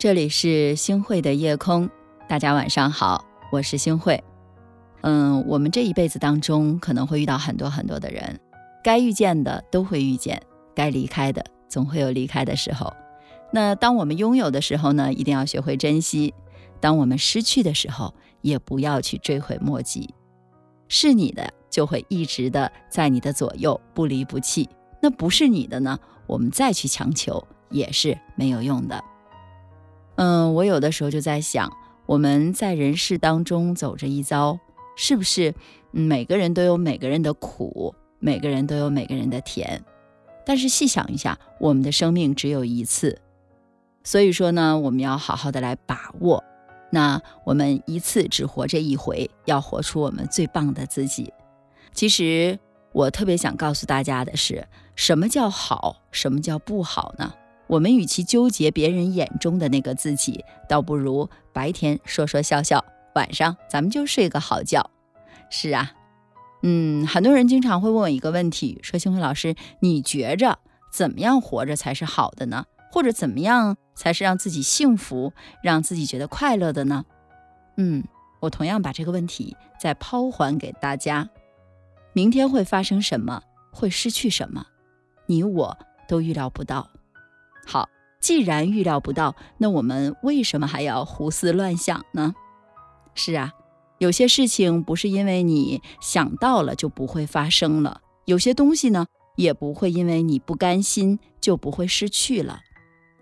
这里是星汇的夜空，大家晚上好，我是星汇。嗯，我们这一辈子当中可能会遇到很多很多的人，该遇见的都会遇见，该离开的总会有离开的时候。那当我们拥有的时候呢，一定要学会珍惜；当我们失去的时候，也不要去追悔莫及。是你的就会一直的在你的左右，不离不弃；那不是你的呢，我们再去强求也是没有用的。嗯，我有的时候就在想，我们在人世当中走这一遭，是不是每个人都有每个人的苦，每个人都有每个人的甜？但是细想一下，我们的生命只有一次，所以说呢，我们要好好的来把握。那我们一次只活这一回，要活出我们最棒的自己。其实我特别想告诉大家的是，什么叫好，什么叫不好呢？我们与其纠结别人眼中的那个自己，倒不如白天说说笑笑，晚上咱们就睡个好觉。是啊，嗯，很多人经常会问我一个问题，说星辉老师，你觉着怎么样活着才是好的呢？或者怎么样才是让自己幸福、让自己觉得快乐的呢？嗯，我同样把这个问题再抛还给大家：明天会发生什么？会失去什么？你我都预料不到。好，既然预料不到，那我们为什么还要胡思乱想呢？是啊，有些事情不是因为你想到了就不会发生了，有些东西呢也不会因为你不甘心就不会失去了。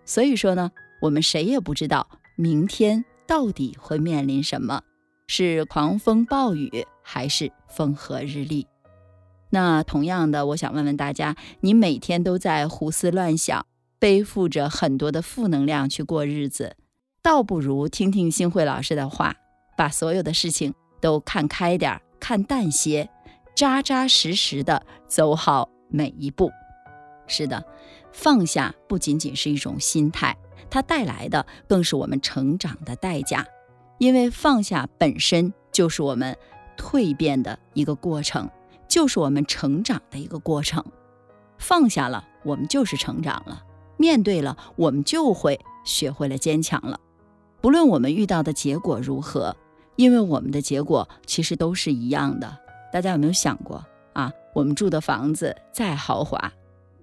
所以说呢，我们谁也不知道明天到底会面临什么，是狂风暴雨还是风和日丽。那同样的，我想问问大家，你每天都在胡思乱想？背负着很多的负能量去过日子，倒不如听听星慧老师的话，把所有的事情都看开点儿，看淡些，扎扎实实的走好每一步。是的，放下不仅仅是一种心态，它带来的更是我们成长的代价。因为放下本身就是我们蜕变的一个过程，就是我们成长的一个过程。放下了，我们就是成长了。面对了，我们就会学会了坚强了。不论我们遇到的结果如何，因为我们的结果其实都是一样的。大家有没有想过啊？我们住的房子再豪华，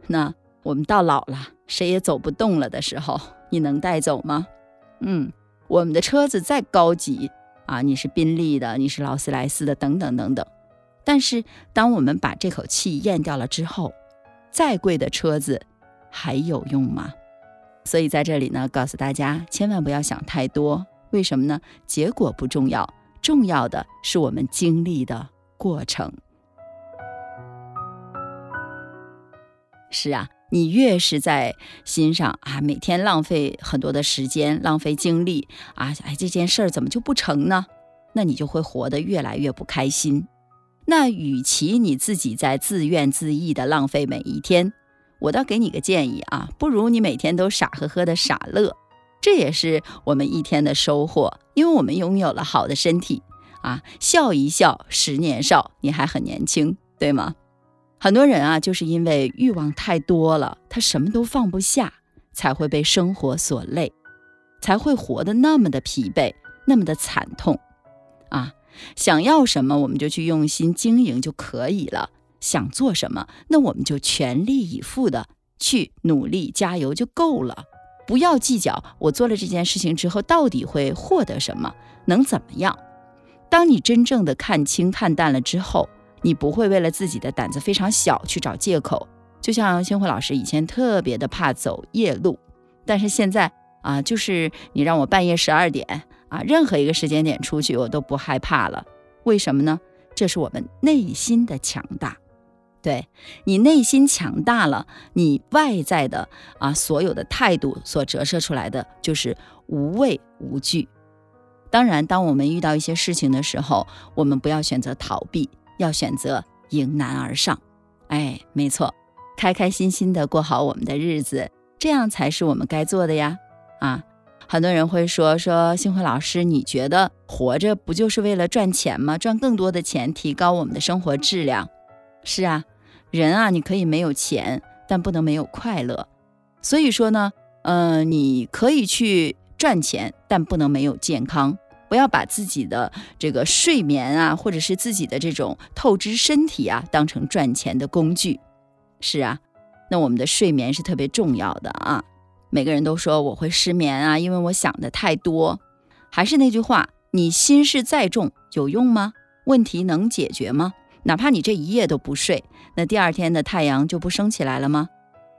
那我们到老了，谁也走不动了的时候，你能带走吗？嗯，我们的车子再高级啊，你是宾利的，你是劳斯莱斯的，等等等等。但是，当我们把这口气咽掉了之后，再贵的车子。还有用吗？所以在这里呢，告诉大家千万不要想太多。为什么呢？结果不重要，重要的是我们经历的过程。是啊，你越是在心上啊，每天浪费很多的时间，浪费精力啊，哎，这件事儿怎么就不成呢？那你就会活得越来越不开心。那与其你自己在自怨自艾的浪费每一天。我倒给你个建议啊，不如你每天都傻呵呵的傻乐，这也是我们一天的收获。因为我们拥有了好的身体啊，笑一笑十年少，你还很年轻，对吗？很多人啊，就是因为欲望太多了，他什么都放不下，才会被生活所累，才会活得那么的疲惫，那么的惨痛啊！想要什么，我们就去用心经营就可以了。想做什么，那我们就全力以赴的去努力加油就够了，不要计较我做了这件事情之后到底会获得什么，能怎么样。当你真正的看清看淡了之后，你不会为了自己的胆子非常小去找借口。就像星辉老师以前特别的怕走夜路，但是现在啊，就是你让我半夜十二点啊，任何一个时间点出去，我都不害怕了。为什么呢？这是我们内心的强大。对你内心强大了，你外在的啊所有的态度所折射出来的就是无畏无惧。当然，当我们遇到一些事情的时候，我们不要选择逃避，要选择迎难而上。哎，没错，开开心心的过好我们的日子，这样才是我们该做的呀。啊，很多人会说说星辉老师，你觉得活着不就是为了赚钱吗？赚更多的钱，提高我们的生活质量。是啊。人啊，你可以没有钱，但不能没有快乐。所以说呢，呃，你可以去赚钱，但不能没有健康。不要把自己的这个睡眠啊，或者是自己的这种透支身体啊，当成赚钱的工具。是啊，那我们的睡眠是特别重要的啊。每个人都说我会失眠啊，因为我想的太多。还是那句话，你心事再重有用吗？问题能解决吗？哪怕你这一夜都不睡，那第二天的太阳就不升起来了吗？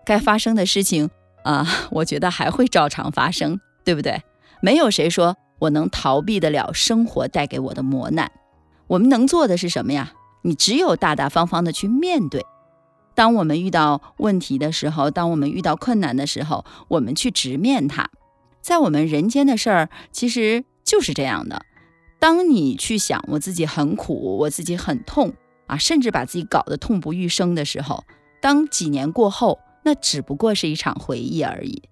该发生的事情啊，我觉得还会照常发生，对不对？没有谁说。我能逃避得了生活带给我的磨难，我们能做的是什么呀？你只有大大方方的去面对。当我们遇到问题的时候，当我们遇到困难的时候，我们去直面它。在我们人间的事儿，其实就是这样的。当你去想我自己很苦，我自己很痛啊，甚至把自己搞得痛不欲生的时候，当几年过后，那只不过是一场回忆而已。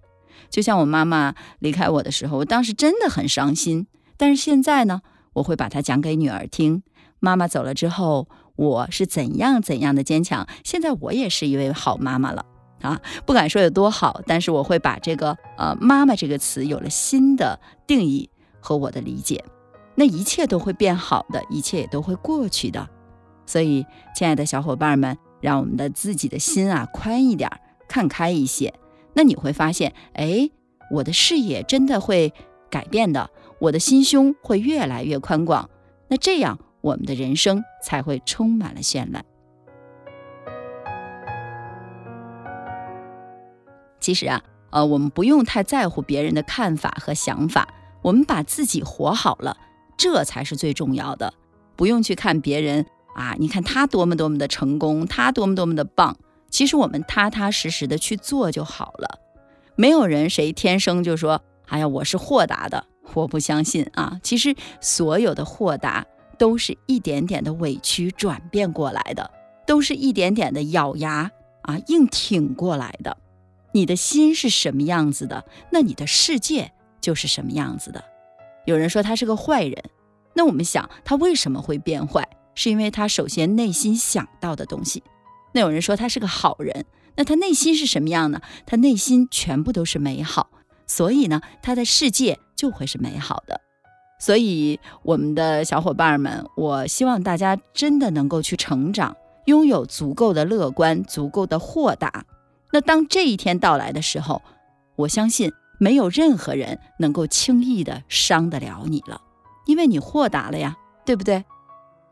就像我妈妈离开我的时候，我当时真的很伤心。但是现在呢，我会把它讲给女儿听。妈妈走了之后，我是怎样怎样的坚强。现在我也是一位好妈妈了啊！不敢说有多好，但是我会把这个呃“妈妈”这个词有了新的定义和我的理解。那一切都会变好的，一切也都会过去的。所以，亲爱的小伙伴们，让我们的自己的心啊宽一点，看开一些。那你会发现，哎，我的视野真的会改变的，我的心胸会越来越宽广。那这样，我们的人生才会充满了绚烂。其实啊，呃，我们不用太在乎别人的看法和想法，我们把自己活好了，这才是最重要的。不用去看别人啊，你看他多么多么的成功，他多么多么的棒。其实我们踏踏实实的去做就好了，没有人谁天生就说，哎呀，我是豁达的，我不相信啊。其实所有的豁达都是一点点的委屈转变过来的，都是一点点的咬牙啊硬挺过来的。你的心是什么样子的，那你的世界就是什么样子的。有人说他是个坏人，那我们想他为什么会变坏？是因为他首先内心想到的东西。那有人说他是个好人，那他内心是什么样呢？他内心全部都是美好，所以呢，他的世界就会是美好的。所以，我们的小伙伴们，我希望大家真的能够去成长，拥有足够的乐观，足够的豁达。那当这一天到来的时候，我相信没有任何人能够轻易的伤得了你了，因为你豁达了呀，对不对？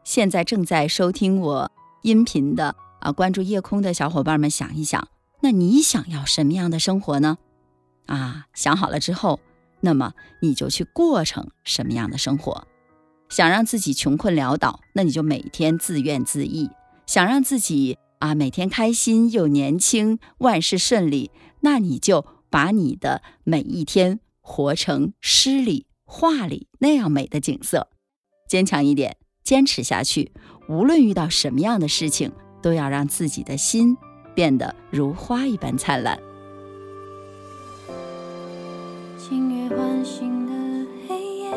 现在正在收听我音频的。啊，关注夜空的小伙伴们，想一想，那你想要什么样的生活呢？啊，想好了之后，那么你就去过成什么样的生活？想让自己穷困潦倒，那你就每天自怨自艾；想让自己啊每天开心又年轻，万事顺利，那你就把你的每一天活成诗里画里那样美的景色。坚强一点，坚持下去，无论遇到什么样的事情。都要让自己的心变得如花一般灿烂。星月唤醒的黑夜，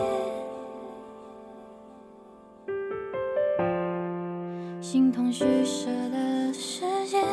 心痛虚设的时间，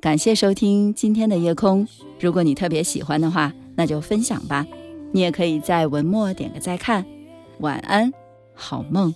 感谢收听今天的夜空。如果你特别喜欢的话那就分享吧。你也可以在文末点个再看。晚安好梦。